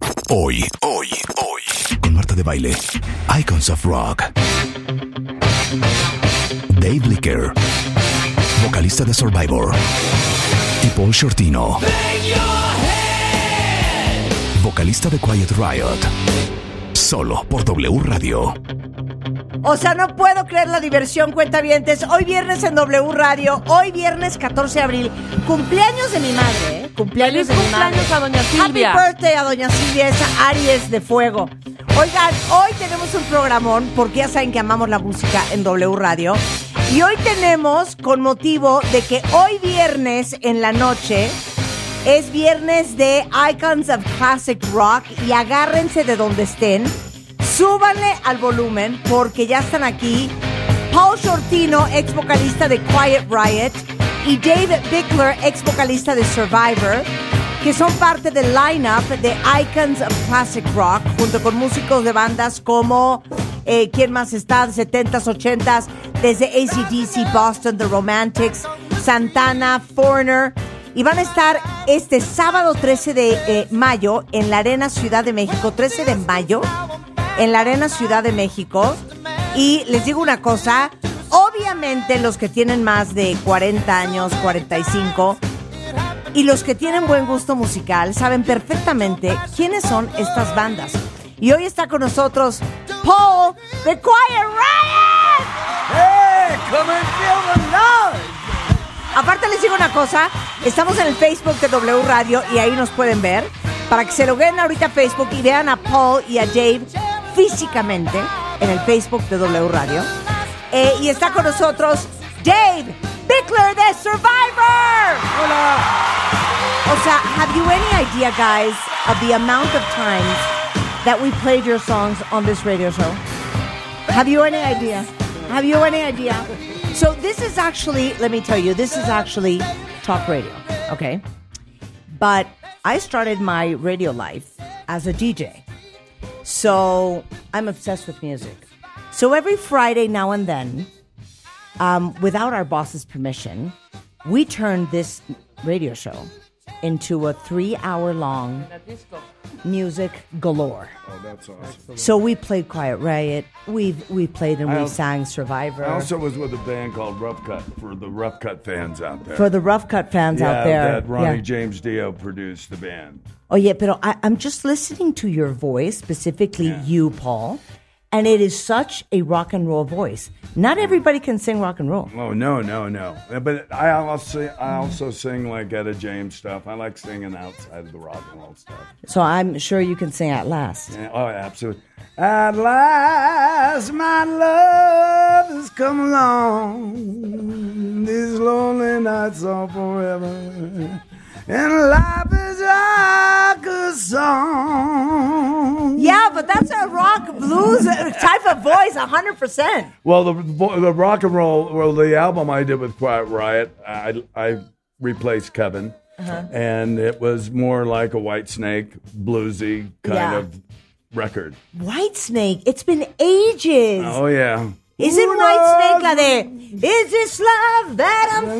Hoy, hoy, hoy. Con Marta de Baile. Icons of Rock. Dave Licker. Vocalista de Survivor. Y Paul Shortino. Vocalista de Quiet Riot. Solo por W Radio. O sea, no puedo creer la diversión, cuentavientes. Hoy viernes en W Radio, hoy viernes 14 de abril, cumpleaños de mi madre, ¿eh? Cumpleaños Feliz de mi madre. cumpleaños a doña Silvia. Happy birthday a doña Silvia, esa Aries de fuego. Oigan, hoy tenemos un programón, porque ya saben que amamos la música en W Radio. Y hoy tenemos, con motivo de que hoy viernes en la noche, es viernes de Icons of Classic Rock y agárrense de donde estén. Súbanle al volumen porque ya están aquí Paul Shortino, ex vocalista de Quiet Riot, y David Bickler, ex vocalista de Survivor, que son parte del lineup de Icons of Classic Rock, junto con músicos de bandas como, eh, ¿quién más está? 70s, 80s, desde ACDC, Boston, The Romantics, Santana, Foreigner. Y van a estar este sábado 13 de eh, mayo en la Arena Ciudad de México, 13 de mayo, en la Arena Ciudad de México. Y les digo una cosa, obviamente los que tienen más de 40 años, 45, y los que tienen buen gusto musical saben perfectamente quiénes son estas bandas. Y hoy está con nosotros Paul de Quiet Riot. ¡Hey! ¡Come and feel the noise! Aparte les digo una cosa, estamos en el Facebook de W Radio y ahí nos pueden ver para que se lo vean ahorita a Facebook y vean a Paul y a Dave físicamente en el Facebook de W Radio. Eh, y está con nosotros Dave Bickler de Survivor. Hola! O sea, have you any idea, guys, of the amount of times that we played your songs on this radio show? Have you any idea? Have you any idea? So this is actually, let me tell you, this is actually talk radio, okay? But I started my radio life as a DJ. So I'm obsessed with music. So every Friday now and then, um, without our boss's permission, we turn this radio show into a three hour long music galore. Oh, that's awesome. So we played Quiet Riot. We we played and we I al- sang Survivor. I also was with a band called Rough Cut for the Rough Cut fans out there. for the Rough Cut fans yeah, out there. that Ronnie yeah. James Dio produced the band. Oh yeah, but I, I'm just listening to your voice, specifically Yeah. you, Paul, and it is such a rock and roll voice. Not everybody can sing rock and roll. Oh no, no, no! But I also I also sing like Etta James stuff. I like singing outside of the rock and roll stuff. So I'm sure you can sing at last. Yeah, oh, absolutely. At last, my love has come along. These lonely nights are forever. And life is like a song. Yeah, but that's a rock blues type of voice, hundred percent. Well, the the rock and roll, well, the album I did with Quiet Riot, I, I replaced Kevin. Uh-huh. And it was more like a Whitesnake, bluesy kind Yeah. of record. Whitesnake. It's been ages. Oh, yeah. Isn't Who Whitesnake knows? la de Is this love that I'm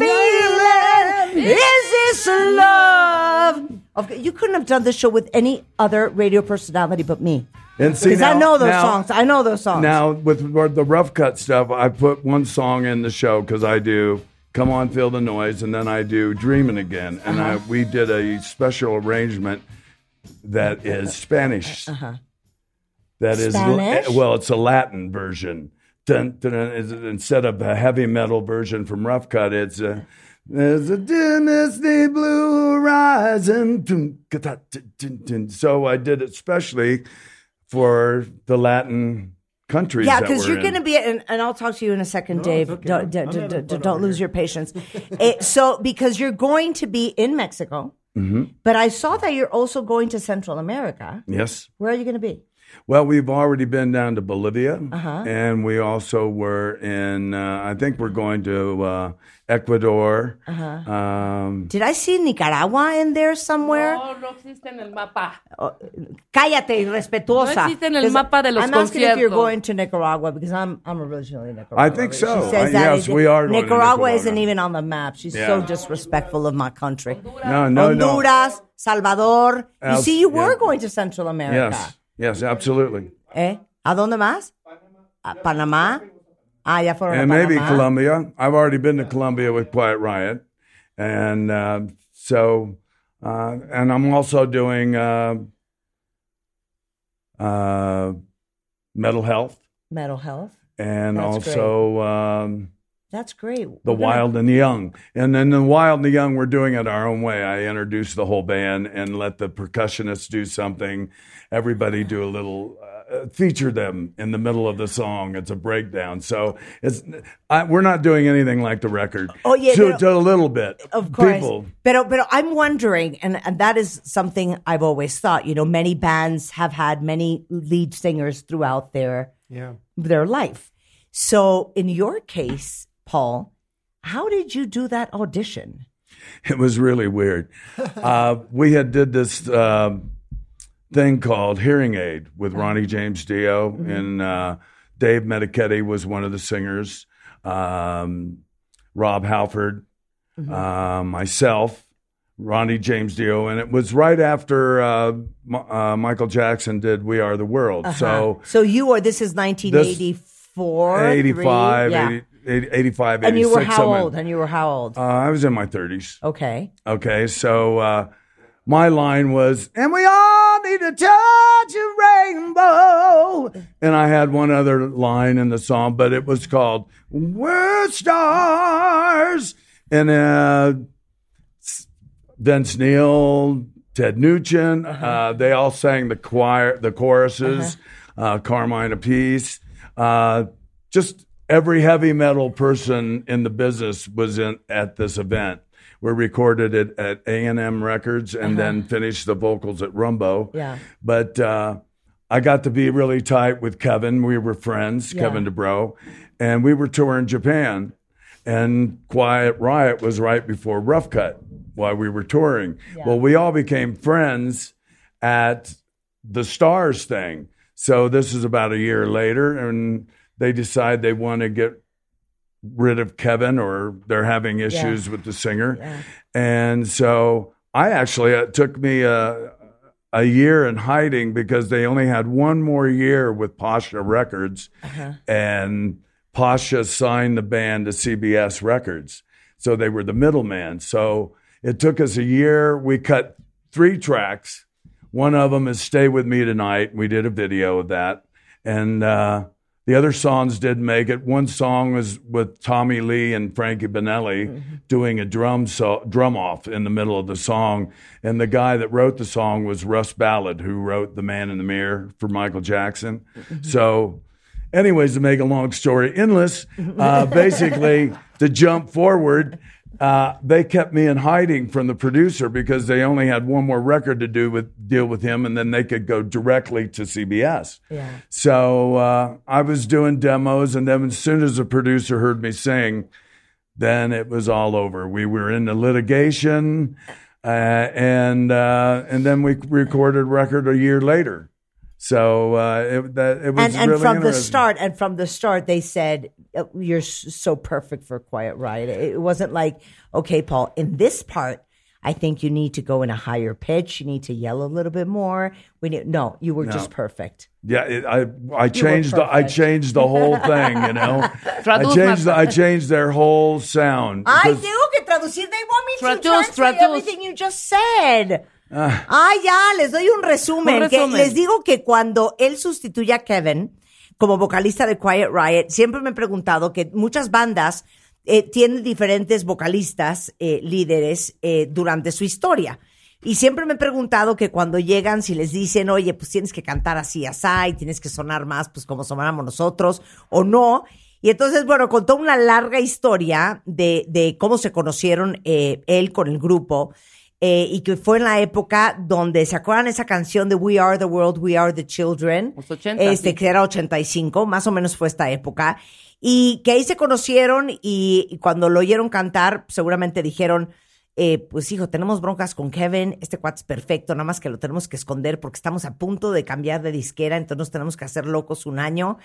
feeling? Is this love? Okay, you couldn't have done this show with any other radio personality but me. And see, Because I know those now- songs. I know those songs. Now, with the rough cut stuff, I put one song in the show because I do "Come On, Feel the Noise," and then I do "Dreaming Again," and I, uh-huh. we did a special arrangement that is Spanish. Uh-huh. That is Spanish? well, it's a Latin version. Dun, dun, dun, is- instead of a heavy metal version from Rough Cut, it's a. There's a dynasty blue horizon. Dun, ka, ta, dun, dun, dun. So I did it especially for the Latin countries. yeah, because because you're going to be, and, and I'll talk to you in a second, Dave. okay. Don't, I'm don't, don't, fun don't over lose here. your patience. Eh, so, because you're going to be in Mexico But I saw that you're also going to Central America. Yes. Where are you going to be? Well, we've already been down to Bolivia, Uh-huh. and we also were in. Uh, I think we're going to uh, Ecuador. Uh-huh. Um, Did I see Nicaragua in there somewhere? No, no existe en el mapa. Cállate, irrespetuosa. No existe en el 'Cause mapa de los I'm asking if you're going to Nicaragua because I'm I'm originally Nicaragua. I think so. She says I- that yes, we are going to Nicaragua Nicaragua. isn't even on the map. She's so disrespectful of my country. no, no, no. Honduras, Salvador. You see, you were going to Central America. Yes, yes, absolutely, ¿Eh? ¿A dónde más? A Panamá. Ah, ya fueron and a maybe Panamá. Colombia. I've already been to Colombia with Quiet Riot, and uh, so, uh, and I'm also doing uh, uh, mental health, Mental health. and That's also. That's great. the gonna- wild and the young and then the wild and the young we're doing it our own way i introduce the whole band and let the percussionists do something everybody do a little uh, feature them in the middle of the song it's a breakdown so it's I, we're not doing anything like the record Oh, yeah, to, no. to a little bit Of course. people Pero, pero I'm wondering, and, and that is something I've always thought, you know, many bands have had many lead singers throughout their, yeah. their life. So in your case, Paul, how did you do that audition? it was really weird uh, we had did this um thing called hearing aid with ronnie james dio and uh, dave meniketti was one of the singers um, rob halford uh, myself ronnie james dio and it was right after uh, M- uh, michael jackson did we are the world so So you are, this is 1984? 85? Yeah. 80, 80, 85 And you were how old? And you were how old? uh, i was in my 30s okay. Okay, so uh, my line was, and we all need to touch a rainbow. And I had one other line in the song, but it was called We're Stars. And uh, Vince Neil, Ted Nugent, uh they all sang the choir, the choruses, uh Carmine Appice. Uh, just every heavy metal person in the business was in at this event. We recorded it at A and M Records and then finished the vocals at Rumbo. Yeah. But uh, I got to be really tight with Kevin. We were friends, Yeah. Kevin DuBrow, and we were touring Japan. And Quiet Riot was right before Rough Cut while we were touring. Well, we all became friends at the Stars thing. So this is about a year later, and they decide they want to get rid of Kevin or they're having issues with the singer. And so I actually, it took me a, a year in hiding because they only had one more year with Pasha Records. And Pasha signed the band to CBS Records. So they were the middleman. So it took us a year. We cut three tracks. One of them is Stay With Me Tonight. We did a video of that. And uh, the other songs did make it. One song was with Tommy Lee and Frankie Banali doing a drum so, drum off in the middle of the song. And the guy that wrote the song was Russ Ballard, who wrote The Man in the Mirror for Michael Jackson. So, anyways, to make a long story endless, uh, basically to jump forward, uh, they kept me in hiding from the producer because they only had one more record to do with deal with him, and then they could go directly to CBS. Yeah. So uh, I was doing demos, and then as soon as the producer heard me sing, then it was all over. We were in the litigation, uh, and uh, and then we recorded record a year later. So uh, it, that it was And, and really from the start, and from the start, they said uh, you're so perfect for Quiet Riot. It wasn't like, okay, Paul, in this part, I think you need to go in a higher pitch. You need to yell a little bit more. We need no. You were just perfect. Yeah, it, I I changed the I changed the whole thing. You know, I changed the, I changed their whole sound. Ay, because- tengo que traducir. They want me to translate everything you just said. Ay, ya, les doy un resumen. Un que les digo que cuando él sustituye a Kevin como vocalista de Quiet Riot, siempre me he preguntado que muchas bandas eh, tienen diferentes vocalistas, eh, líderes, eh, durante su historia. Y siempre me he preguntado que cuando llegan, si les dicen, oye, pues tienes que cantar así, así, y tienes que sonar más, pues como sonáramos nosotros, o no. Y entonces, bueno, contó una larga historia de, de cómo se conocieron eh, él con el grupo. Eh, y que fue en la época donde, ¿se acuerdan esa canción de We Are the World, We Are the Children? Los 80, Este, sí. que era 85, más o menos fue esta época. Y que ahí se conocieron y, y cuando lo oyeron cantar, seguramente dijeron, eh, pues hijo, tenemos broncas con Kevin, este cuate es perfecto, nada más que lo tenemos que esconder porque estamos a punto de cambiar de disquera, entonces nos tenemos que hacer locos un año,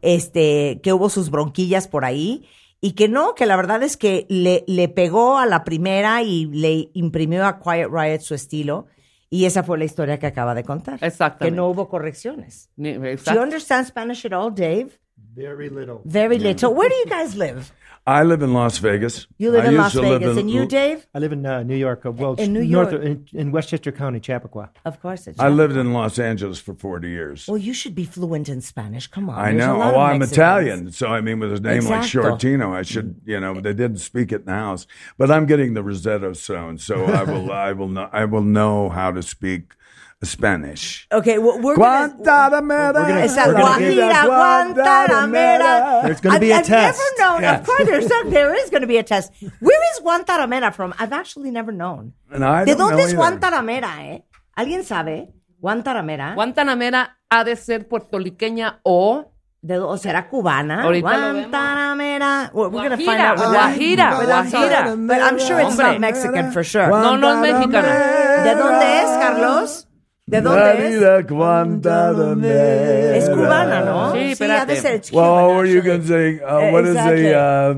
este, que hubo sus bronquillas por ahí y que no, que la verdad es que le, le pegó a la primera y le imprimió a Quiet Riot su estilo y esa fue la historia que acaba de contar. Exactamente. Que no hubo correcciones. Ni- Do you understand Spanish at all, Dave? Very little. Very little. Where do you guys live? I live in Las Vegas. You live I in Las Vegas, in- and you, Dave? I live in uh, New York. Uh, well, In New north York. of- in, in Westchester County, Chappaqua. Of course, it's I lived in Los Angeles for 40 years. Well, you should be fluent in Spanish. Come on. I There's know. Oh, I'm Italian, so I mean, with a name like Shortino, I should, you know, they didn't speak it in the house. But I'm getting the Rosetta Stone, so I will, I will know, I will know how to speak Spanish. Okay, well, we're gonna. Guantanamera. Esa We're gonna Guajira, Guantanamera. There's gonna be I've, a test. I've never known. Of course, there's some, there is going to be a test. Where is Guantanamera from? I've actually never known. And I ¿De don't dónde know es. Guantanamera, eh? ¿Alguien sabe? Guantanamera. Guantanamera ha de ser puertorriqueña o ¿De, ¿O será cubana? Ahorita. Guantanamera. We're, we're going to find Guajira, out. Guajira, But I'm sorry, Guajira. But I'm sure it's not Hombre. Mexican for sure. No, no es mexicana. ¿De dónde es, Carlos? ¿De dónde es? Marida Guantanamera. Es cubana, ¿no? Sí, sí ha de ser. It's Well, Cuban, what were you actually. going to say? Uh, Eh, what is exactly. the uh,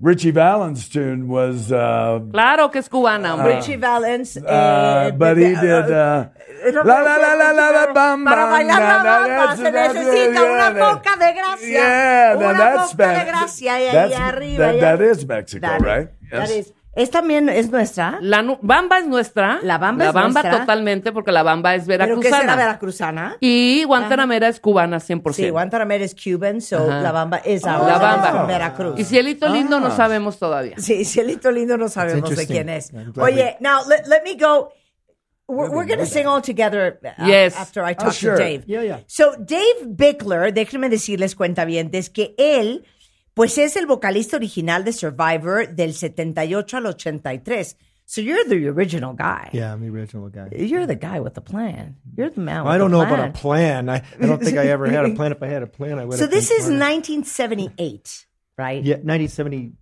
Ritchie Valens tune was? Uh, Claro que es cubana, hombre. Ritchie Valens. uh, eh, but he did. Uh, la la la la la la Richie bam Para bailar la na, na, bamba that's- se that's- necesita yeah, una that- poca de gracia. Yeah, una that's poca de gracia y ahí that's- arriba. that- y that ahí- is Mexico, That right? is- Yes. is. ¿Es también es nuestra? La nu- bamba es nuestra. La bamba La es bamba nuestra. totalmente, porque la bamba es ¿Pero qué será veracruzana. veracruzana? Y Guantanamera es cubana 100%. Sí, Guantanamera es Cuban, so Ajá. la bamba es La ahora bamba. Veracruz. Y Cielito Lindo Ah. no sabemos todavía. Sí, Cielito Lindo no sabemos de quién es. Oye, now let, let me go. We're, we're going to sing all together uh, Yes. after I Oh, talk sure. to Dave. Yeah, yeah. So Dave Bickler, déjenme decirles cuentavientes que él, pues es el vocalista original de Survivor del 78 al 83. So you're the original guy. Yeah, I'm the original guy. You're the guy with the plan. You're the man. With I don't know plan. about a plan. I, I don't think I ever had a plan. If I had a plan, I would. Have So this is smarter. 1978, right? Yeah, 1970.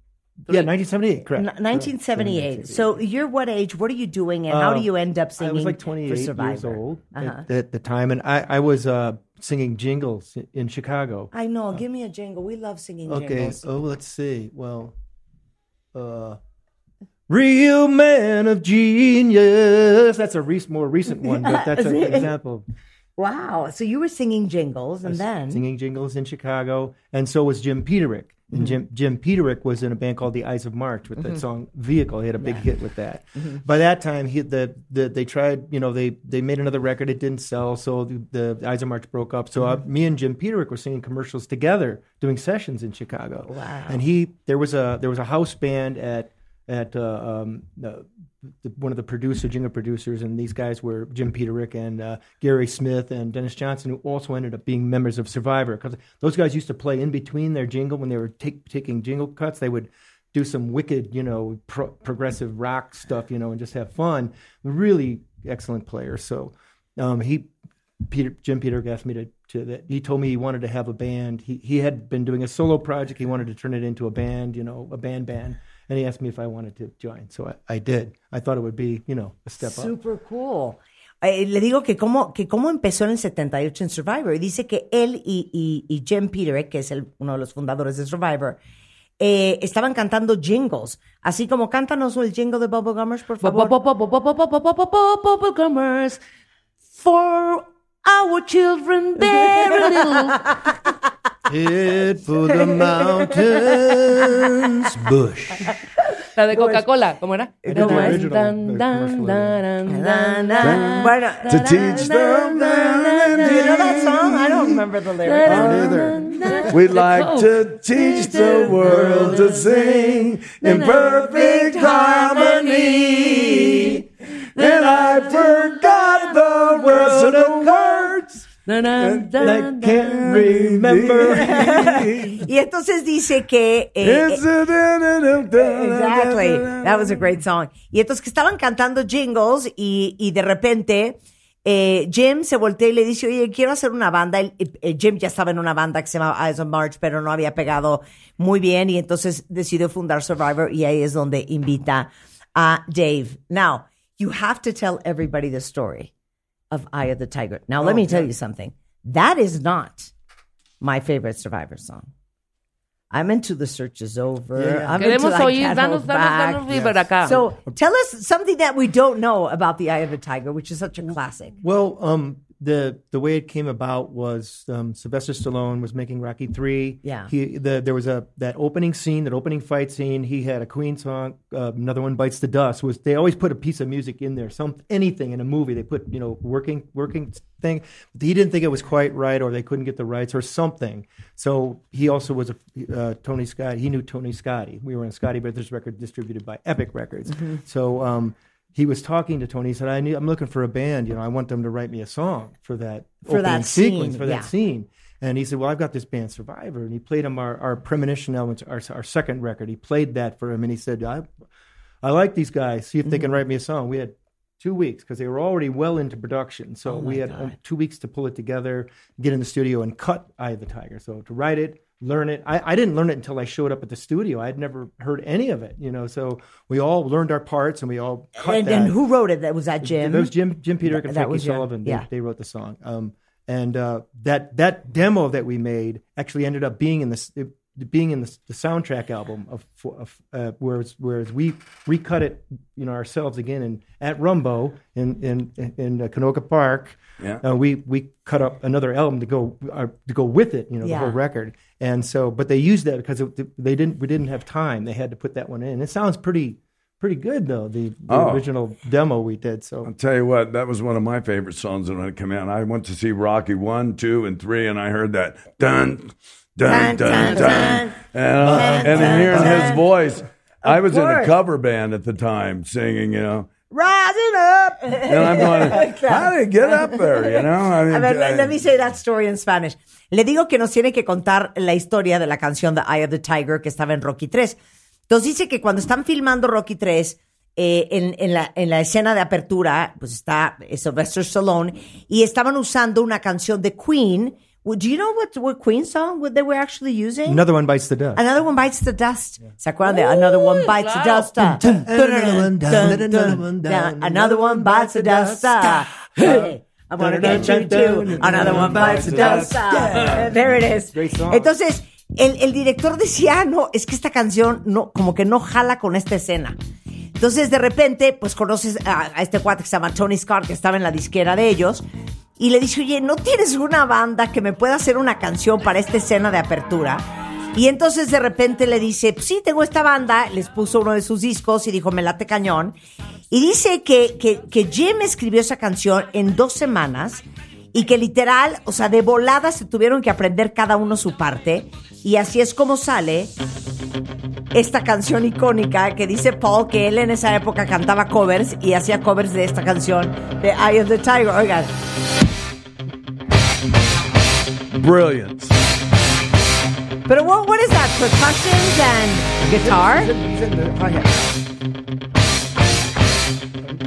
Yeah, 1978. Correct. N- 1978. So you're what age? What are you doing, and how do Uh, you end up singing? I singing was like 28 Survivor? years old Uh-huh. at, at the time, and I, I was uh, singing jingles in Chicago. I know. Give me a jingle. We love singing Okay. jingles. Oh, let's see. Well, uh, real man of genius. That's a re- more recent one, but that's an example. Wow. So you were singing jingles, and then singing jingles in Chicago, and so was Jim Peterick. And mm-hmm. Jim Jim Peterick was in a band called the Ides of March with that mm-hmm. song "Vehicle." He had a big hit with that. Mm-hmm. By that time, he the, the they tried. You know, they they made another record. It didn't sell, so the, the Ides of March broke up. So uh, me and Jim Peterick were singing commercials together, doing sessions in Chicago. Wow! And he there was a there was a house band at at uh, um, the, one of the producer, jingle producers, and these guys were Jim Peterick and uh, Gary Smith and Dennis Johnson, who also ended up being members of Survivor. Because those guys used to play in between their jingle when they were take, taking jingle cuts. They would do some wicked, you know, pro- progressive rock stuff, you know, and just have fun. Really excellent players. So um, he Peter, Jim Peter asked me to, to that. He told me he wanted to have a band. He he had been doing a solo project. He wanted to turn it into a band, you know, a band band. And he asked me if I wanted to join. So I, I did. I thought it would be, you know, a step up. super cool. Eh, le digo que cómo, que cómo empezó en el 78 en Survivor. Y dice que él y, y, y Jim Peterick, que es el, uno de los fundadores de Survivor, eh, estaban cantando jingles. Así como cántanos el jingle de Bubble Gummers, por favor. Bubblegumers for our children very little. Head for the mountains, bush. La de Coca-Cola, ¿cómo era? ¿Cómo es? original, Dan, the dan, commercial. dan, Na, dan, na. dan. Bueno, To teach them. do you know that song? I don't remember the lyrics. Neither. Oh. We'd like to teach the world to sing in perfect harmony. And I forgot the words of the words. Y entonces dice que... eh, Exactly. That was a great song. Y entonces que estaban cantando jingles y, y de repente eh, Jim se voltea y le dice, oye, quiero hacer una banda. El- eh, Jim ya estaba en una banda que se llamaba Eyes on March, pero no había pegado muy bien y entonces decidió fundar Survivor y ahí es donde invita a Dave. Now, you have to tell everybody the story of Eye of the Tiger. Now, let me tell you something. That is not my favorite Survivor song. I'm into The Search is Over. Yeah. I'm into Queremos I oír, danos, danos, Back. danos vibra. So tell us something that we don't know about the Eye of the Tiger, which is such a classic. Well, um, the the way it came about was um, Sylvester Stallone was making Rocky Three. Yeah. he the, there was a that opening scene, that opening fight scene. He had a Queen song. Uh, another one bites the dust. Was they always put a piece of music in there, some anything in a movie. They put you know working working thing. He didn't think it was quite right, or they couldn't get the rights, or something. So he also was a uh, Tony Scott. He knew Tony Scotti. We were on a Scotti Brothers record distributed by Epic Records. So. Um, he was talking to Tony. He said, I need, I'm looking for a band. You know, I want them to write me a song for that For opening that scene, sequence, for yeah. that scene. And he said, Well, I've got this band Survivor. And he played him our, our Premonition elements, our, our second record. He played that for him. And he said, I, I like these guys. See if they Mm-hmm. can write me a song. We had two weeks because they were already well into production. So we had um, two weeks to pull it together, get in the studio, and cut Eye of the Tiger. So to write it, learn it. I, I didn't learn it until I showed up at the studio. I had never heard any of it, you know. So we all learned our parts and we all cut And, and who wrote it? That was that Jim. That was Jim Jim Peterick and Frankie was Sullivan. They, yeah. they wrote the song. Um, and uh, that that demo that we made actually ended up being in this being in the, the soundtrack album of, of uh, whereas whereas we recut it you know ourselves again and at Rumbo in in in uh, Canoga Park. Yeah. Uh, we we cut up another album to go uh, to go with it, you know, Yeah. the whole record. And so, but they used that because it, they didn't we didn't have time. They had to put that one in. It sounds pretty pretty good though. The, the Oh. original demo we did. So I'll tell you what, that was one of my favorite songs when it came out. I went to see Rocky one, two, and three, and I heard that dun dun dun Dun, and, uh, and hearing his voice. I was in a course. cover band at the time, singing, you know, Rising up. and I'm going, how did get up there? You know, I mean, A ver, let, I- let me say that story in Spanish. Le digo que nos tiene que contar la historia de la canción The Eye of the Tiger que estaba en Rocky 3. Entonces dice que cuando están filmando Rocky 3, eh, en, en la, en la escena de apertura, pues está eh, Sylvester Stallone y estaban usando una canción de Queen. Do you know what, what Queen song what they were actually using? another one bites the dust. Another one bites the dust. ¿Se acuerdan de Another One Bites the. Dust? Ah. Another one bites the dust. Ah. Hey, I wanna get you too. Another one bites the dust. Ah. There it is. Great song. Entonces, el, el director decía, no, es que esta canción no, como que no jala con esta escena. Entonces, de repente, pues conoces a, a este cuate que se llama Tony Scott, que estaba en la disquera de ellos, y le dice, oye, ¿no tienes una banda que me pueda hacer una canción para esta escena de apertura? Y entonces de repente le dice, "Pues sí, tengo esta banda, les puso uno de sus discos y dijo, me late cañón. Y dice que, que, que Jim escribió esa canción en dos semanas y que literal, o sea, de volada se tuvieron que aprender cada uno su parte. Y así es como sale esta canción icónica que dice Paul que él en esa época cantaba covers y hacía covers de esta canción de Eye of the Tiger. Oigan, brilliant. pero what, what is that? Percussions and guitar?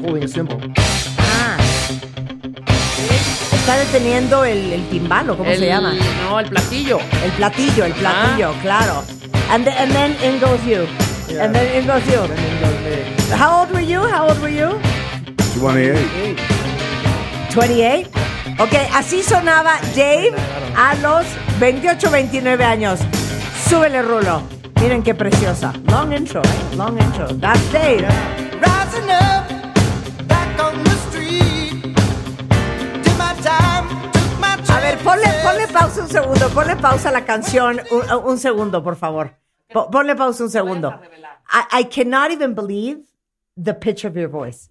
holding a cymbal. Está deteniendo el, el timbalo, ¿cómo El- se llama? No, el platillo. El platillo, el platillo, claro. And, the- and then in goes you. And then in goes you. How old were you? How old were you? 28. 28. Ok, así sonaba Dave a los 28, 29 años. Súbele, Rulo. Miren qué preciosa. Long intro, eh? Long intro. That's Dave. Rising up, ponle, ponle pausa un segundo. Ponle pausa a la canción. Un, un segundo, por favor. Po- Ponle pausa un segundo. I, I cannot even believe the pitch of your voice.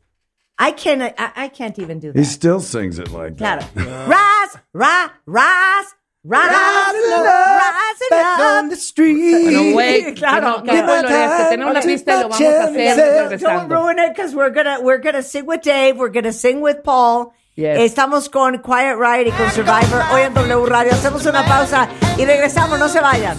I can't, I, I can't even do that. He still sings it like Claro. that. Rise, rise, rise, rise, rising on up. the street. Bueno, güey, Claro. que no, que no. Tenemos la pista y lo vamos a hacer Don't ruin it because we're gonna we're gonna sing with Dave. We're gonna sing with Paul. Yes. Estamos con Quiet Riot y con Survivor hoy en W Radio. Hacemos una pausa y regresamos, no se vayan.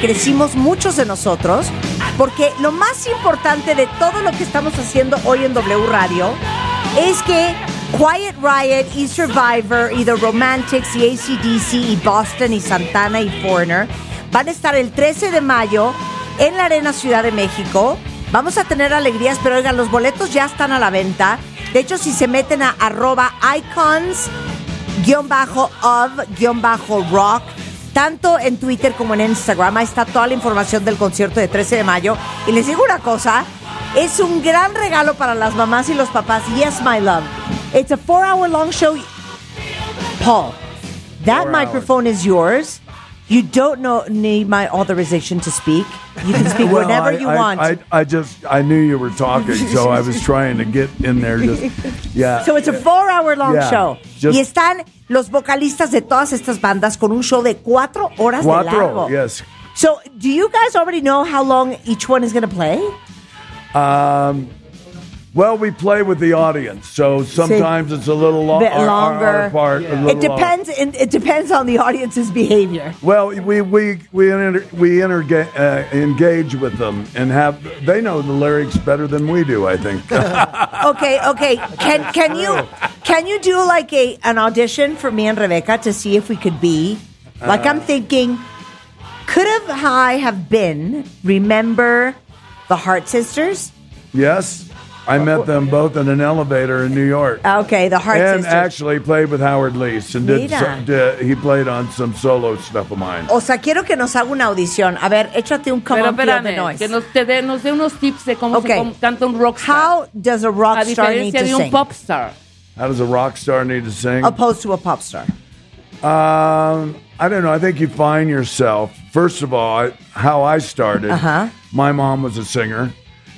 Crecimos muchos de nosotros, porque lo más importante de todo lo que estamos haciendo hoy en W Radio es que Quiet Riot y Survivor y The Romantics y ACDC y Boston y Santana y Foreigner van a estar el 13 de mayo en la Arena Ciudad de México. Vamos a tener alegrías, pero oigan, los boletos ya están a la venta. De hecho, si se meten a arroba icons tanto en Twitter como en Instagram. Ahí está toda la información del concierto de 13 de mayo. Y les digo una cosa es un gran regalo para las mamás y los papás. Yes my love. It's a four hour long show. Paul that microphone is yours you don't know, need my authorization to speak you can speak Well, whenever I, you I, want I, I just I knew you were talking, so I was trying to get in there. Just yeah. So it's a four hour long Yeah, show. just- y están los vocalistas de todas estas bandas con un show de cuatro horas de Cuatro, largo. yes. So, do you guys already know how long each one is going to play? Um, well, we play with the audience, so sometimes it's a little lo- bit our- our- longer. our part, a little It depends. It, it depends on the audience's behavior. Well, we we we inter, we interga- uh, engage with them and have they know the lyrics better than we do. I think. Okay, okay. Can can you can you do like a an audition for me and Rebecca to see if we could be like Uh. I'm thinking could have I have been remember the Heart Sisters? yes, I met them both in an elevator in New York. Okay, the Heart and Sisters. actually played with Howard Leese and did, Mira. so, did he played on some solo stuff of mine. O sea, quiero que nos haga una audición. A ver, échate un come Pero on, feel the espérame, noise. que nos, te dé, nos dé unos tips de cómo Okay. se cómo canta un rockstar. How does a rock a star need diferencia to de un sing? pop star. How does a rock star need to sing? Opposed to a pop star. Um, I don't know. I think you find yourself. First of all, I, how I started. Uh-huh. My mom was a singer,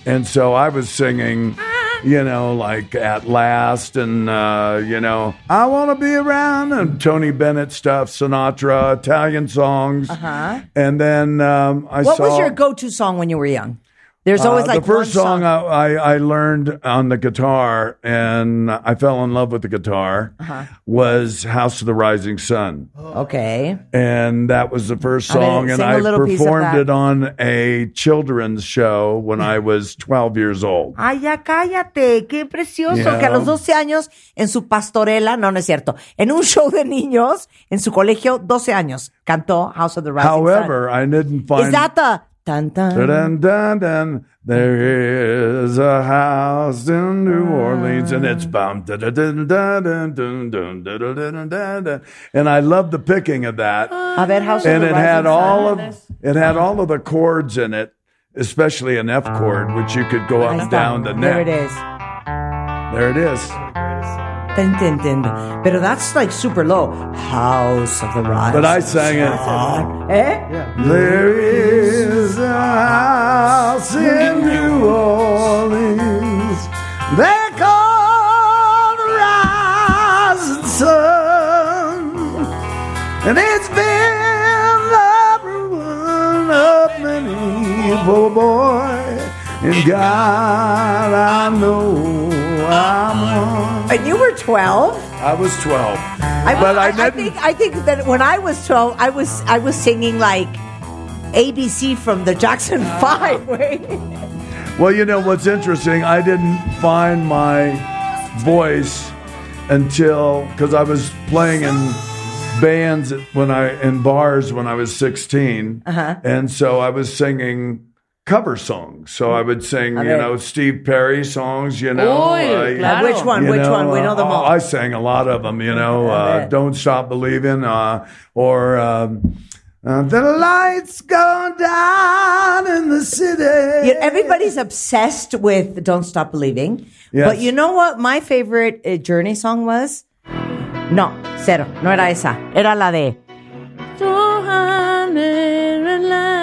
and so I was singing. You know, like at last, and uh, you know, I want to be around, and Tony Bennett stuff, Sinatra, Italian songs, uh-huh. and then um, I What saw. was your go-to song when you were young? There's always Uh, like the first one song, I, I, I learned on the guitar and I fell in love with the guitar Uh-huh. was House of the Rising Sun. Okay. And that was the first song. and I piece of performed it on a children's show when I was 12 years old. Ay, ya cállate, qué precioso Yeah. que a los 12 años en su pastorela, no, no es cierto, en un show de niños en su colegio, 12 años, cantó House of the Rising However, I didn't find. Is that the tan tan? Dun, dun, dun, there is a house in New Orleans, and it's bum, dun, dun, dun, dun, dun, dun, dun, dun, dun, dun, dun, dun. and I love the picking of that. A ver, House and it had all of it had all of the chords in it, especially an F chord, which you could go up and down the neck. There it is. There it is. Te entiendo. Pero that's like super low. House of the Rising But I sang it. Sun. Eh? There is a house in New Orleans. They call the rising sun. And it's been the ruin of many poor boy. And God, I know I'm one. And you were 12? I was 12. I, but I, I, I think I think that when I was 12, I was I was singing like ABC from the Jackson Five. Well, you know what's interesting? I didn't find my voice until because I was playing in bands when I in bars when I was 16, Uh-huh. and so I was singing cover songs. So I would sing, you know, Steve Perry songs. You know, I- claro. Which one? Which one? We know them uh, all. I sang a lot of them. You know, uh, "Don't Stop Believing" uh, or. Um, uh, the lights go down in the city. You- everybody's obsessed with "Don't Stop Believing," Yes. but you know what? My favorite uh, Journey song was. No, cero. No era esa. Era la de.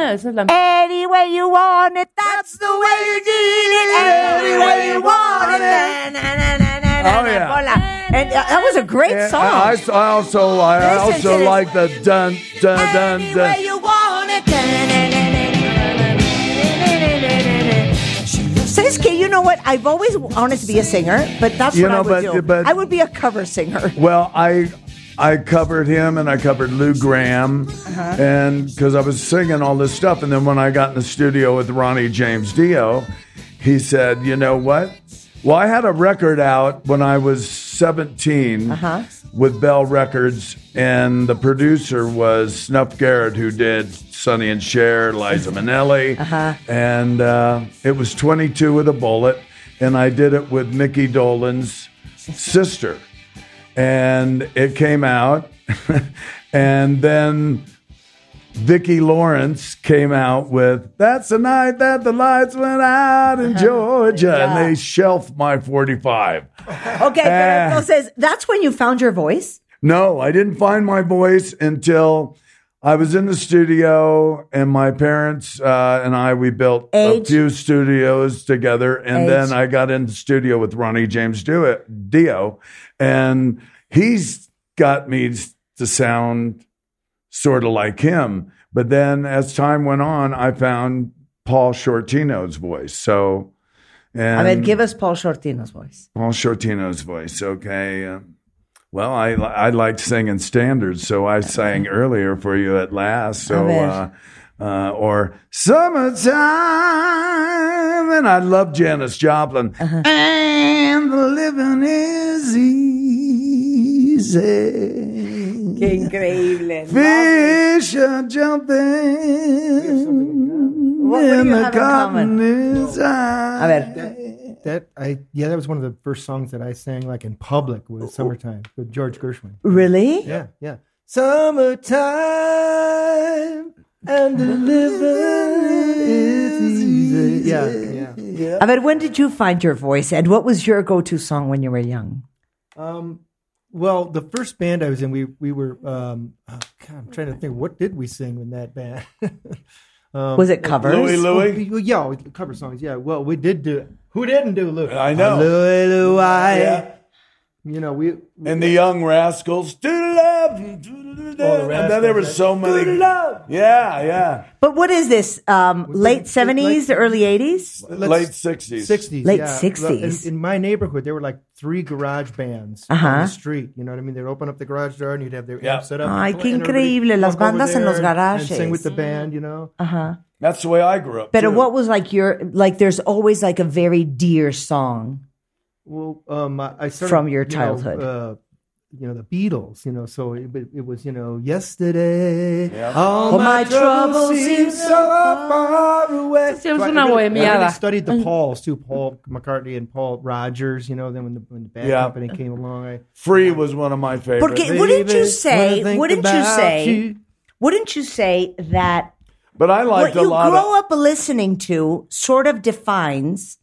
Esa es la Any way you want it, that's the way you need it. Any way you want it. Na, na, na, na, na, Oh, na, yeah. hola. And uh, that was a great Yeah, song. I, I also I Listen also to this. like the dun dun dun Any dun. way you want it. Na, na, na, na, na, na, na, na, na. Says que, you know what? I've always wanted to be a singer, but that's You what I know, would but- do. but- I would be a cover singer. Well, I I covered him and I covered Lou Gramm, Uh-huh. and because I was singing all this stuff, and then when I got in the studio with Ronnie James Dio, he said, "You know what? Well, I had a record out when I was 17 Uh-huh. with Bell Records, and the producer was Snuff Garrett, who did Sonny and Cher, Liza Minnelli, Uh-huh. and uh, it was 22 with a bullet, and I did it with Micky Dolenz's sister and it came out and then Vicki Lawrence came out with That's the night that the lights went out in Georgia Yeah. and they shelved my 45. Okay, Ah. entonces, that's when you found your voice? No, I didn't find my voice until I was in the studio and my parents uh, and I we built Age? a few studios together and Age? then I got in the studio with Ronnie James Dio and he's got me to sound sort of like him. But then as time went on, I found Paul Shortino's voice. So and I mean, give us Paul Shortino's voice. Paul Shortino's voice. Okay. Well, I I liked singing standards, so I sang earlier for you at last. So, uh, uh, or summertime, and I love Janis Joplin. Uh-huh. And the living is easy. Qué increíble. Fish are jumping. What- what do and you the have in cotton common? is high. A ver. That I yeah, that was one of the first songs that I sang like in public was "Summertime" with George Gershwin. Really? Yeah, yeah. Summertime and the living is easy. Yeah, yeah. A ver, when did you find your voice and what was your go to song when you were young? Um, well, the first band I was in, we we were. Um, oh, God, I'm trying to think. What did we sing in that band? um, Was it covers? Louie Louie? oh, yeah, we- cover songs. Yeah. Well, we did do. Who didn't do Louie? I know. Louie Louie. Yeah. You know we. and the Young Rascals. Do love, and then there were so many. Yeah, yeah. But what is this? Um, late 70s, early 80s? Late sixties. 60s. Late yeah. 60s. In, in my neighborhood, there were like three garage bands Uh-huh. on the street. You know what I mean? They'd open up the garage door and you'd have their Yeah. amp set up. Ay, qué increíble, las bandas en los garages. And sing with the band, you know? Uh-huh. That's the way I grew up. But too. what was like your, like there's always like a very dear song. Well, um, I I started From your you know, childhood. uh, you know the Beatles. You know, so it, it was you know yesterday. Yeah. All All my troubles seem so far away. So I una really- I really studied the Pauls too, Paul McCartney and Paul Rodgers. You know, then when the when the bad Yeah. company came along, I Free was one of my favorites. Porque wouldn't you say, when I think wouldn't you say, you. wouldn't you say that but I what liked a you lot grow of. up listening to sort of defines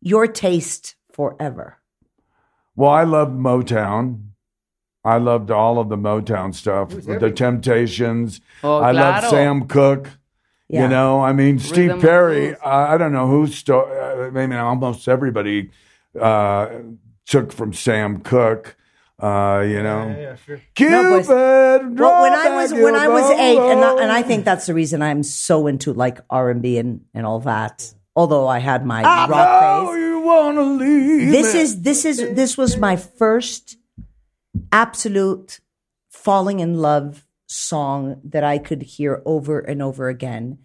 your taste forever? Well, I loved Motown. I loved all of the Motown stuff. The Temptations. Oh, I loved. Sam Cooke. Yeah. You know, I mean, Steve and Perry. I, I don't know who. Sto- uh, I mean, almost everybody uh, took from Sam Cooke. Uh, you know, yeah, sure. Cupid. No, pues- Well, when I was when I was eight, and I, and I think that's the reason I'm so into like R and B and and all that. Although I had my rock Oh, phase. you wanna leave? This me. is this is this was my first absolute falling in love song that I could hear over and over again.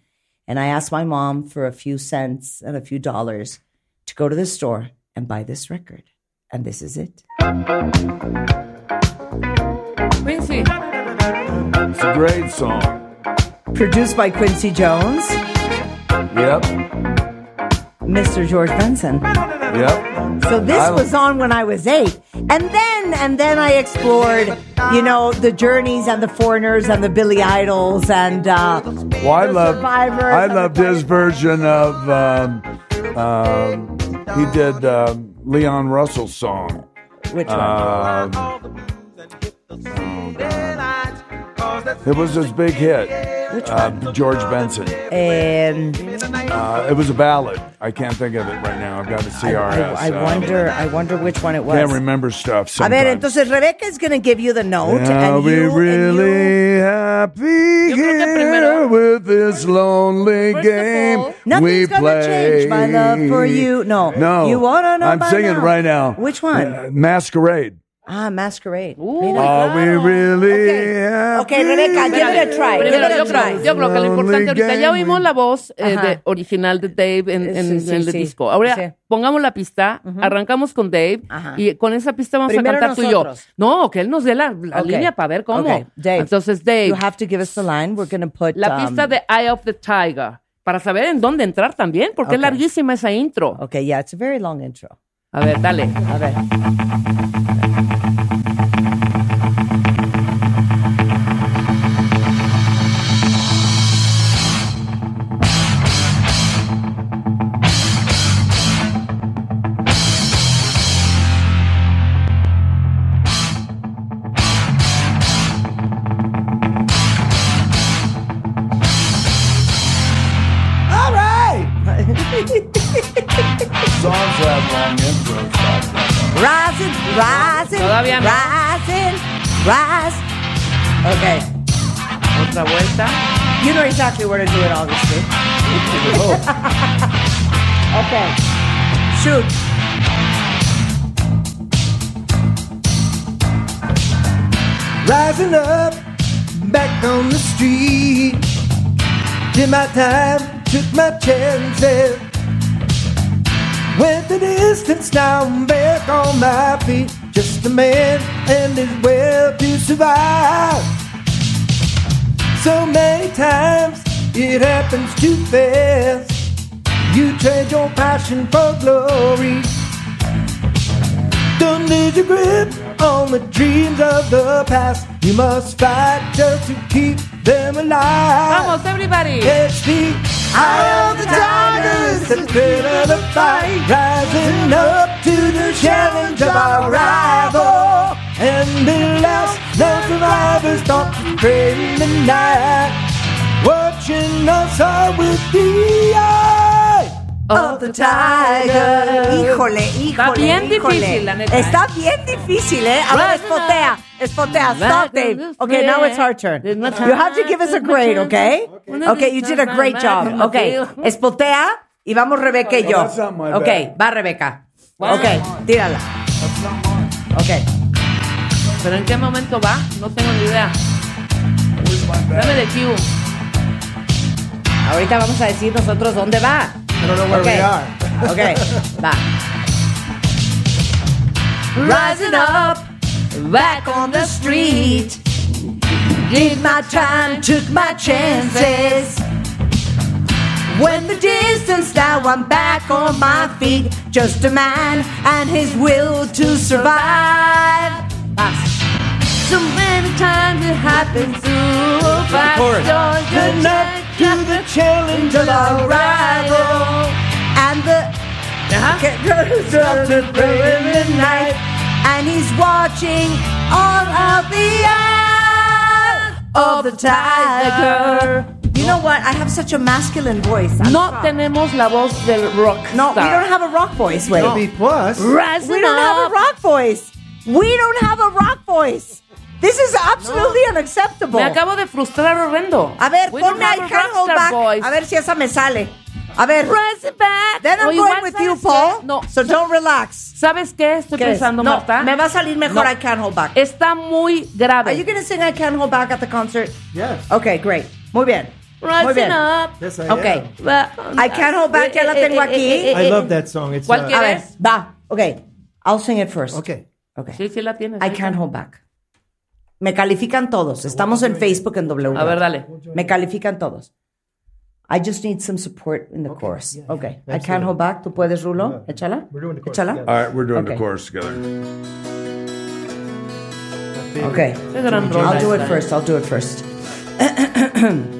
And I asked my mom for a few cents and a few dollars to go to the store and buy this record. And this is it. Quincy. It's a great song. Produced by Quincy Jones, Yep. Mr. George Benson. Yep. So this I- was on when I was eight. And then and then I explored, you know, the journeys and the foreigners and the Billy Idols and uh Well, I love. I loved his version of. Um, um, he did um, Leon Russell's song. which one? Um, it was his big hit. Uh, George Benson. and Uh, it was a ballad. I can't think of it right now. I've got a I, CRS. I, I uh, wonder I wonder which one it was. Can't remember stuff. A Sometimes. ver, entonces Rebecca is going to give you the note Are and we you, and you- really happy Yo creo que here with this lonely First game all, we Nothing's gonna play? change my love for you. No. no. You wanna know I'm by singing now. right now. Which one? Uh, Masquerade. Ah, Masquerade. Uh, Mira. Are we really Okay. happy? Okay, Rebecca, give it a try. Give Primero, it yo a creo, try. yo creo que lo importante ahorita, ya oímos la voz eh, de- original de Dave en, en- Sí, sí, en el sí. disco. Ahora Sí. pongamos la pista, arrancamos con Dave Ajá. y con esa pista vamos Primero a cantar tú y yo. nosotros. No, que él nos dé la, la Ok. línea para ver cómo. Okay, Dave. Entonces, Dave, You have to give us the line. We're going to put la um, pista de Eye of the Tiger, para saber en dónde entrar también, porque es Ok. larguísima esa intro. Okay, yeah, it's a very long intro. A ver, dale. A ver. Todavía no. rising, rise. Okay. Otra vuelta. You know exactly where to do it, obviously. okay. Shoot. Rising up, back on the street. Did my time, took my chances. Went the distance, now I'm back on my feet. Just a man and his will to survive. So many times it happens too fast. You trade your passion for glory. Don't lose your grip on the dreams of the past. You must fight just to keep them alive. Vamos, everybody. It's the eye of the tiger, it's the thrill of the fight, rising up to the challenge of our rival. And the last, no survivors don't pray in the night, watching us all with the eye of the tiger. Híjole, híjole. bien híjole. difícil, la neta, Está bien difícil, ¿eh? A ver, espotea. Espotea. Stop, Dave. Okay, now it's our turn. You have to give us a grade, okay? Okay, you did a great job. Okay, espotea y vamos Rebeca y yo. Okay, va Rebeca. Okay, tírala. Okay. ¿Pero en qué momento va? No tengo ni idea. Dame de cue. Ahorita vamos a decir nosotros dónde va. I don't know where Okay. we are. Okay, va. Rising up, back on the street. Did my time, took my chances. Went the distance, now I'm back on my feet. Just a man and his will to survive. So many times it happens so fast. chorus. Don't Good you night check to the challenge of our rival. and the uh-huh. Drops are in the night, and he's watching all of the eye of the tiger. You know what? I have such a masculine voice. I'm No sorry. tenemos la voz del rock. No, we don't have a rock voice. Wait, B plus. Rising we don't have a rock voice. We don't have a rock voice. This is absolutely unacceptable. Me acabo de frustrar horrendo. A ver, We ponme I can't hold back. voice. A ver si esa me sale. A ver. Back. Then I'm going with you, ¿sabes Paul. qué? No. So don't relax. ¿Sabes qué estoy ¿Qué es? pensando, no, Marta? me va a salir mejor No. I can't hold back. Está muy grave. Are you going to sing I can't hold back at the concert? Yes. Okay, great. Muy bien. Muy Rising bien. up. Yes, I Okay. am. I can't hold back, ya la tengo aquí. I love that song. It's ¿Cuál uh, A ver, ¿Quieres? va. Okay. I'll sing it first. okay. Okay. Sí, sí la tienes. I can't hold back. Me califican todos. Estamos en Facebook en W. A ver, dale. Me califican todos. I just need some support in the chorus. Okay. I can't hold back. ¿Tú puedes, Rulo? Échala. We're doing the chorus Échala. together. All right, we're doing Okay. the chorus together. Okay. Qué gran rola I'll do it first. I'll do it first.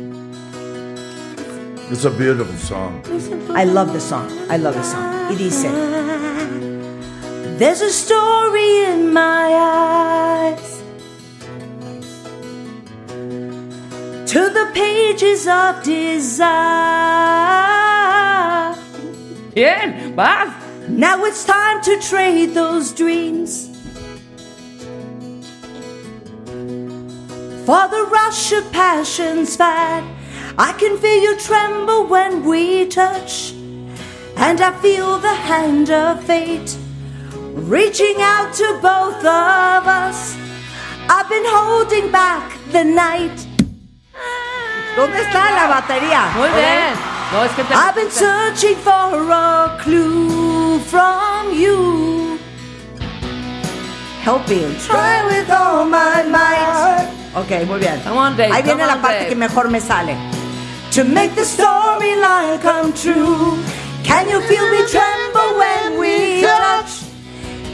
It's a beautiful song. I love the song. I love the song. Y dice, There's a story in my eyes to the pages of desire. Bien, vas. Now it's time to trade those dreams for the rush of passion's fad. I can feel you tremble when we touch, and I feel the hand of fate reaching out to both of us. I've been holding back the night. ¿Dónde está la batería? Muy bien. No, es que te. I've been searching for a clue from you. Help me. Try with all my might. Ok, muy bien. Come on, Dave, Ahí viene come la on, parte Dave. que mejor me sale. To make the storyline come true. Can you feel me tremble when we touch?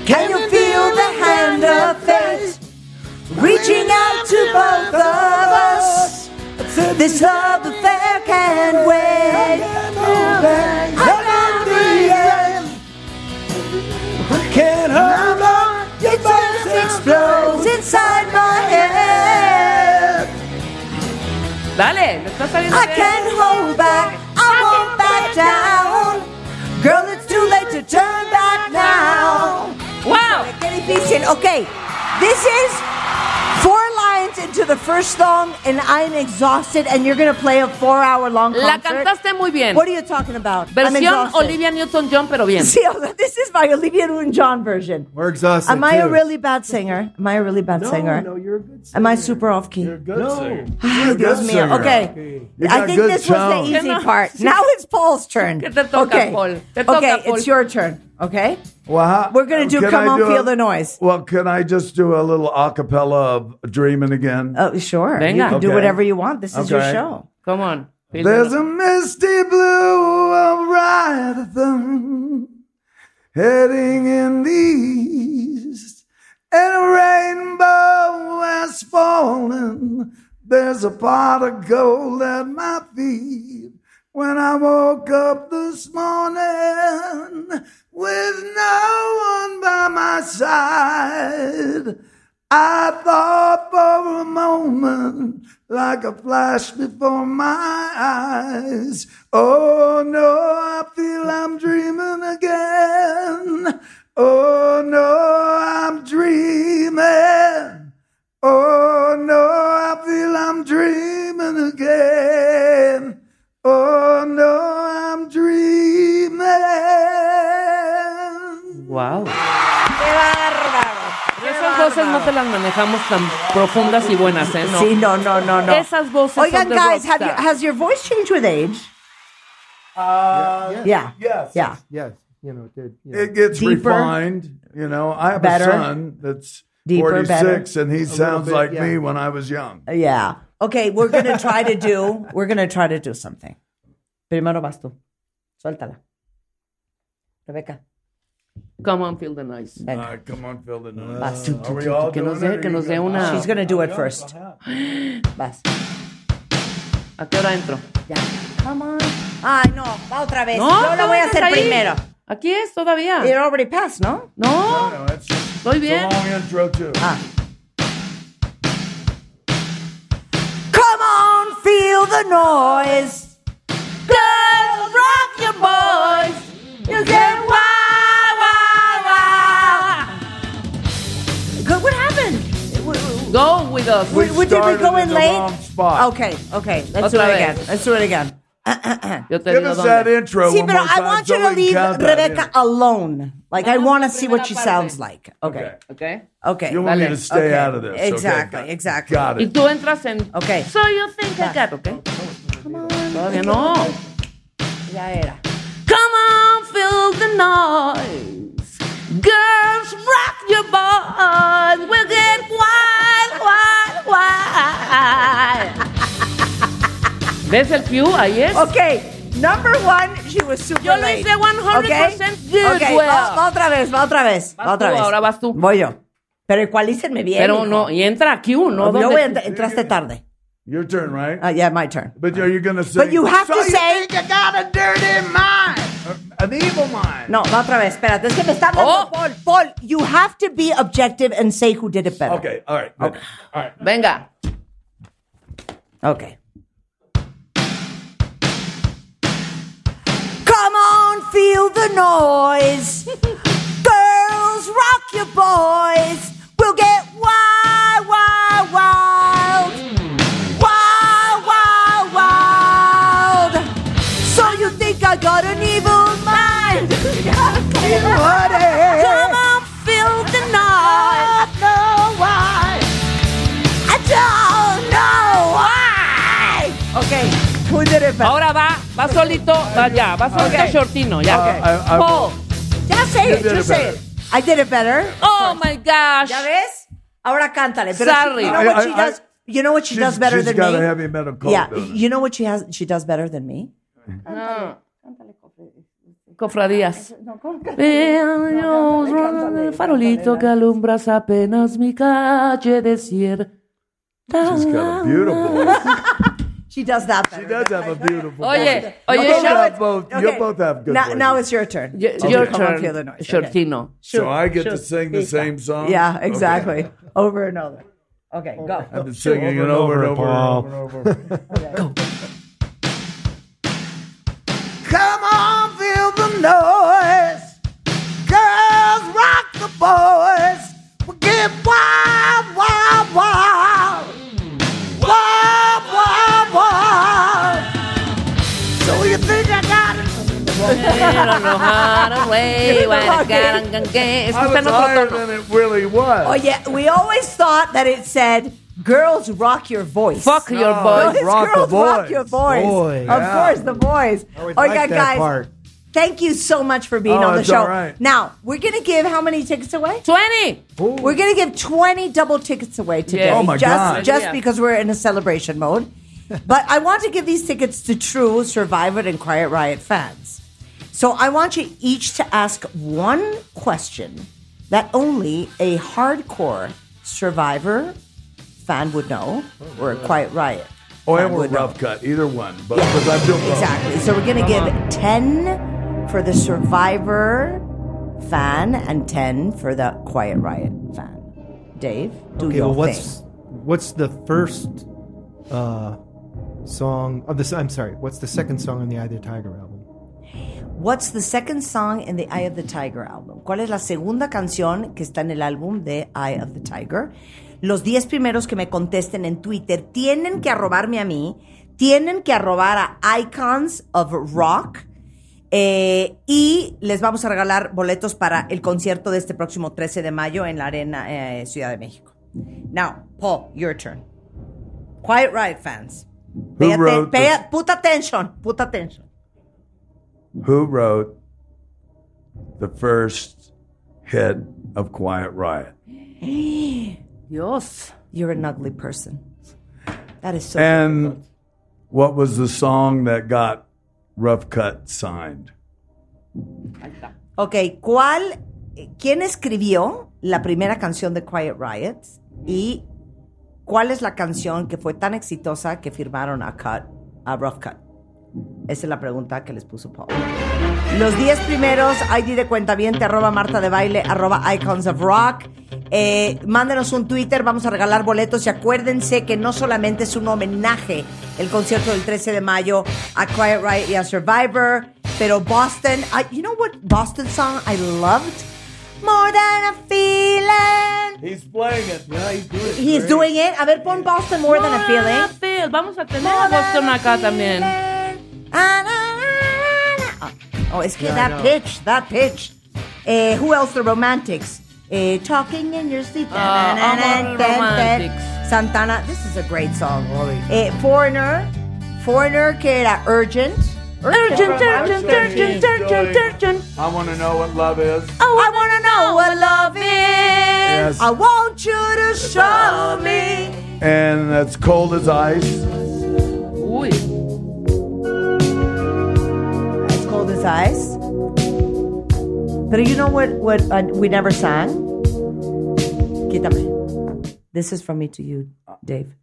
Can you feel the hand of fate reaching out to both of us? This love affair can't wait. Around the end, Can't hold on. it just explodes inside my head. Dale, le está saliendo I can't hold back. I won't back down. Girl, it's too late to turn back now. ¡Wow! Qué difícil. Okay, this is four lines into the first song, and I'm exhausted. And you're gonna play a four-hour-long concert. La cantaste muy bien. What are you talking about? I'm Versión exhausted. Olivia Newton-John, pero bien. See, this is my Olivia Newton-John version. We're exhausted. Am I a too. really bad singer? Am I a really bad No, singer? no, you're a good singer. Am I super off key? You're a good No. singer. Ay, You're a good singer. Okay. I think good this was the easy part. Now it's Paul's turn. Que te toca, okay. Paul. Te okay, it's your turn. Okay. Well, how- We're gonna do Come I On, do Feel a- the Noise. Well, can I just do a little acapella of Dreaming again? Oh, sure. Venga. You can do whatever you want. This is your show. Come on. There's a misty blue of Rython heading in the east, and a rainbow has fallen. There's a pot of gold at my feet. When I woke up this morning with no one by my side, I thought for a moment, like a flash before my eyes. Oh no, I feel I'm dreaming again. Oh no, I'm dreaming. Oh no, I feel I'm dreaming again. Oh no, I'm dreaming. Wow. ¡Qué bárbaro! ¡Qué Esas voces no te las manejamos tan profundas y buenas, ¿eh? No. Sí, no, no, no, no. Esas voces Oigan, son de guys, have you, rockstar. has your voice changed with age? Uh, Yeah. Yes. Yeah. Yes, you know, it did. you know. It gets Deeper? refined. You know, I have Better? a son that's Deeper, 46 and he sounds bit, like yeah. me when I was young. Yeah. Okay, we're gonna try to do. We're gonna try to do something. Primero vas tú. Suéltala. Rebeca. Come on, feel the noise. Uh, come on, Phil. The noise. Vas. Are we all Que nos dé- que nos dé una- She's gonna do it first. Vas. ¿A qué hora entro? Ya. Come on. Ay, no. Va otra vez. No, Yo lo voy a ¿dónde hacer ahí? primero. Aquí es todavía. It already passed, ¿no? No, No, it's, estoy it's a bien. long intro, too. Ah. The noise. Girls, rock your boys. You get wow, wow, wow. Good, what happened? Go with us. We What, did we go in in late? wrong spot. Okay, okay. Let's do it again. Let's do it again. Uh, uh, uh. Yo te Give digo us that dónde. intro See, one but more I time want so you to we can leave count that Rebecca alone. Like, I want to see what she sounds like. Okay. Okay. Okay. You want me Dale. to stay Okay. out of this. okay? Exactly, exactly. Got Y it. tú entras en. Okay. So you think I got, okay? Todavía no. Ya era. Come on, feel the noise. Girls, rock your boys. We'll get ¿Ves el Pew? Ahí es. Ok, number one, she was super Yo lo hice 100% good, Ok, güey. va, va otra vez, va otra vez, Vas va otra tú, vez. ahora vas tú. Voy yo. Pero ecualícenme bien. Pero hijo. no, y entra Q, ¿no? Yo ¿Dónde- voy a entrar- entraste tarde. Your turn, right? Uh, yeah, my turn. but are you going to say? But you have so to you say- think you got a dirty mind, an evil mind. No, va otra vez. Espérate, es que me está hablando Oh. Paul. Paul, you have to be objective and say who did it better. Okay, all right, good. all right. Venga. Okay. Feel the noise. Girls, rock your boys. We'll get wild, wild, wild. Wild, wild, wild. So you think I got an evil mind? Come on, feel the noise. know why. I don't know why. Okay, who did it better? Ahora va, va solito, va ya, va solito Ok. shortino, ya. Okay. I- Paul. It, did just it say better. it. I did it better. Oh my gosh. ¿Ya ves? Ahora cántale. Pero Sorry. you know what she I- does? You know what she does better she's than got me? a heavy metal coat, yeah, you know what she has? She does better than me. Cofradías. Vean, farolito que alumbras apenas mi calle desierta. She's got a beautiful. She does that better. She does have a beautiful oh, Oye, voice. oye, you both show have both. Okay. You both have good now, voices. now it's your turn. Y- Okay. Your Come on, feel the turn, noise. Okay. shortino. so I get to sing the same song. Yeah, Okay. exactly. Over and over. Okay, go. I've been singing it over and over, and over, and over. Come how to wait, when I got- Es que I was otro higher tono. than it really was. Oh yeah, we always thought that it said "Girls rock your voice." Fuck your No. boys. It's rock the girls rock boys. your voice. Boys. Of Yeah. course, the boys. always oh, Oiga, liked that guys, part. thank you so much for being Oh, on the it's show. all right. Now we're gonna give how many tickets away? 20. We're gonna give twenty double tickets away today. Yeah. Oh, my just, God. Just Yeah. because we're in a celebration mode. but I want to give these tickets to true Survivor and Quiet Riot fans. So I want you each to ask one question that only a hardcore Survivor fan would know, or a Quiet Riot. Oh, fan and we're know. rough cut. Either one. But because I'm doing. Exactly. So we're going to give 10 for the Survivor fan and 10 for the Quiet Riot fan. Dave, do Okay, your well, what's thing. what's the first uh, song of this? I'm sorry. What's the second song on the Eye of the Tiger album? What's the second song in the Eye of the Tiger album? ¿Cuál es la segunda canción que está en el álbum de Eye of the Tiger? Los 10 primeros que me contesten en Twitter tienen que arrobarme a mí, tienen que arrobar a Icons of Rock eh, y les vamos a regalar boletos para el concierto de este próximo 13 de mayo en la Arena eh, Ciudad de México. Now, Paul, your turn. Quiet Riot fans. Pay, atten- wrote pay- the- put attention, put attention. Who wrote the first hit of Quiet Riot? Dios. You're an ugly person. That is so. And what was the song that got Rough Cut signed? ok, ¿cuál, quién escribió la primera canción de Quiet Riot y cuál es la canción que fue tan exitosa que firmaron a Cut, a Rough Cut? Esa es la pregunta que les puso Paul. Los 10 primeros, ID de cuenta arroba Marta de Baile, arroba Icons of Rock. Eh, mándenos un Twitter, vamos a regalar boletos y acuérdense que no solamente es un homenaje el concierto del 13 de mayo a Quiet Riot y a Survivor, pero Boston, I- you know what Boston song I loved? More than a feeling. He's playing it. Yeah, he's doing it. He's doing it. A ver, pon Boston More Than a Feeling. Feel. Vamos a tener a Boston acá también. Oh, es que Yeah, that pitch, that pitch. Eh, who else? The Romantics. Eh, talking in your sleep. Ah, amo los Romantics. Santana. This is a great song. Ollie. Eh, Foreigner. Foreigner que era Urgent. Urgent, urgent, Urgent, urgent, urgent, urgent. I want to know what love is. Oh, I wanna know what love is. Yes. I want you to show me. And that's cold as ice. size. But you know what, what uh, we never sang? Quítame. This is from me to you, Dave.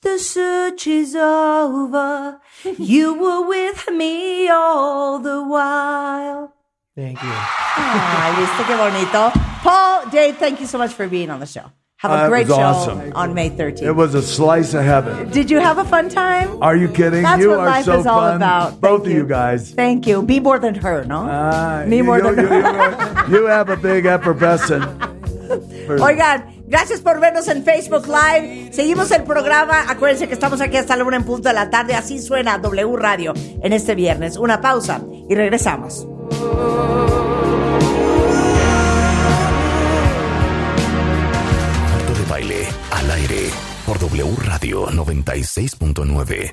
The search is over. you were with me all the while. Thank you. Ah, ¿viste qué bonito? Paul, Dave, thank you so much for being on the show. Have a Uh, great show awesome. on May 13th. It was a slice of heaven. Did you have a fun time? Are you kidding? That's you what are life so is all fun. about. Both Thank of you guys. Thank you. Be more than her, ¿no? Me you, more than you, you, you have a big effervescent. Oigan, gracias por vernos en Facebook Live. Seguimos el programa. Acuérdense que estamos aquí hasta la una en punto de la tarde. Así suena W Radio en este viernes. Una pausa y regresamos. Por W Radio 96.9.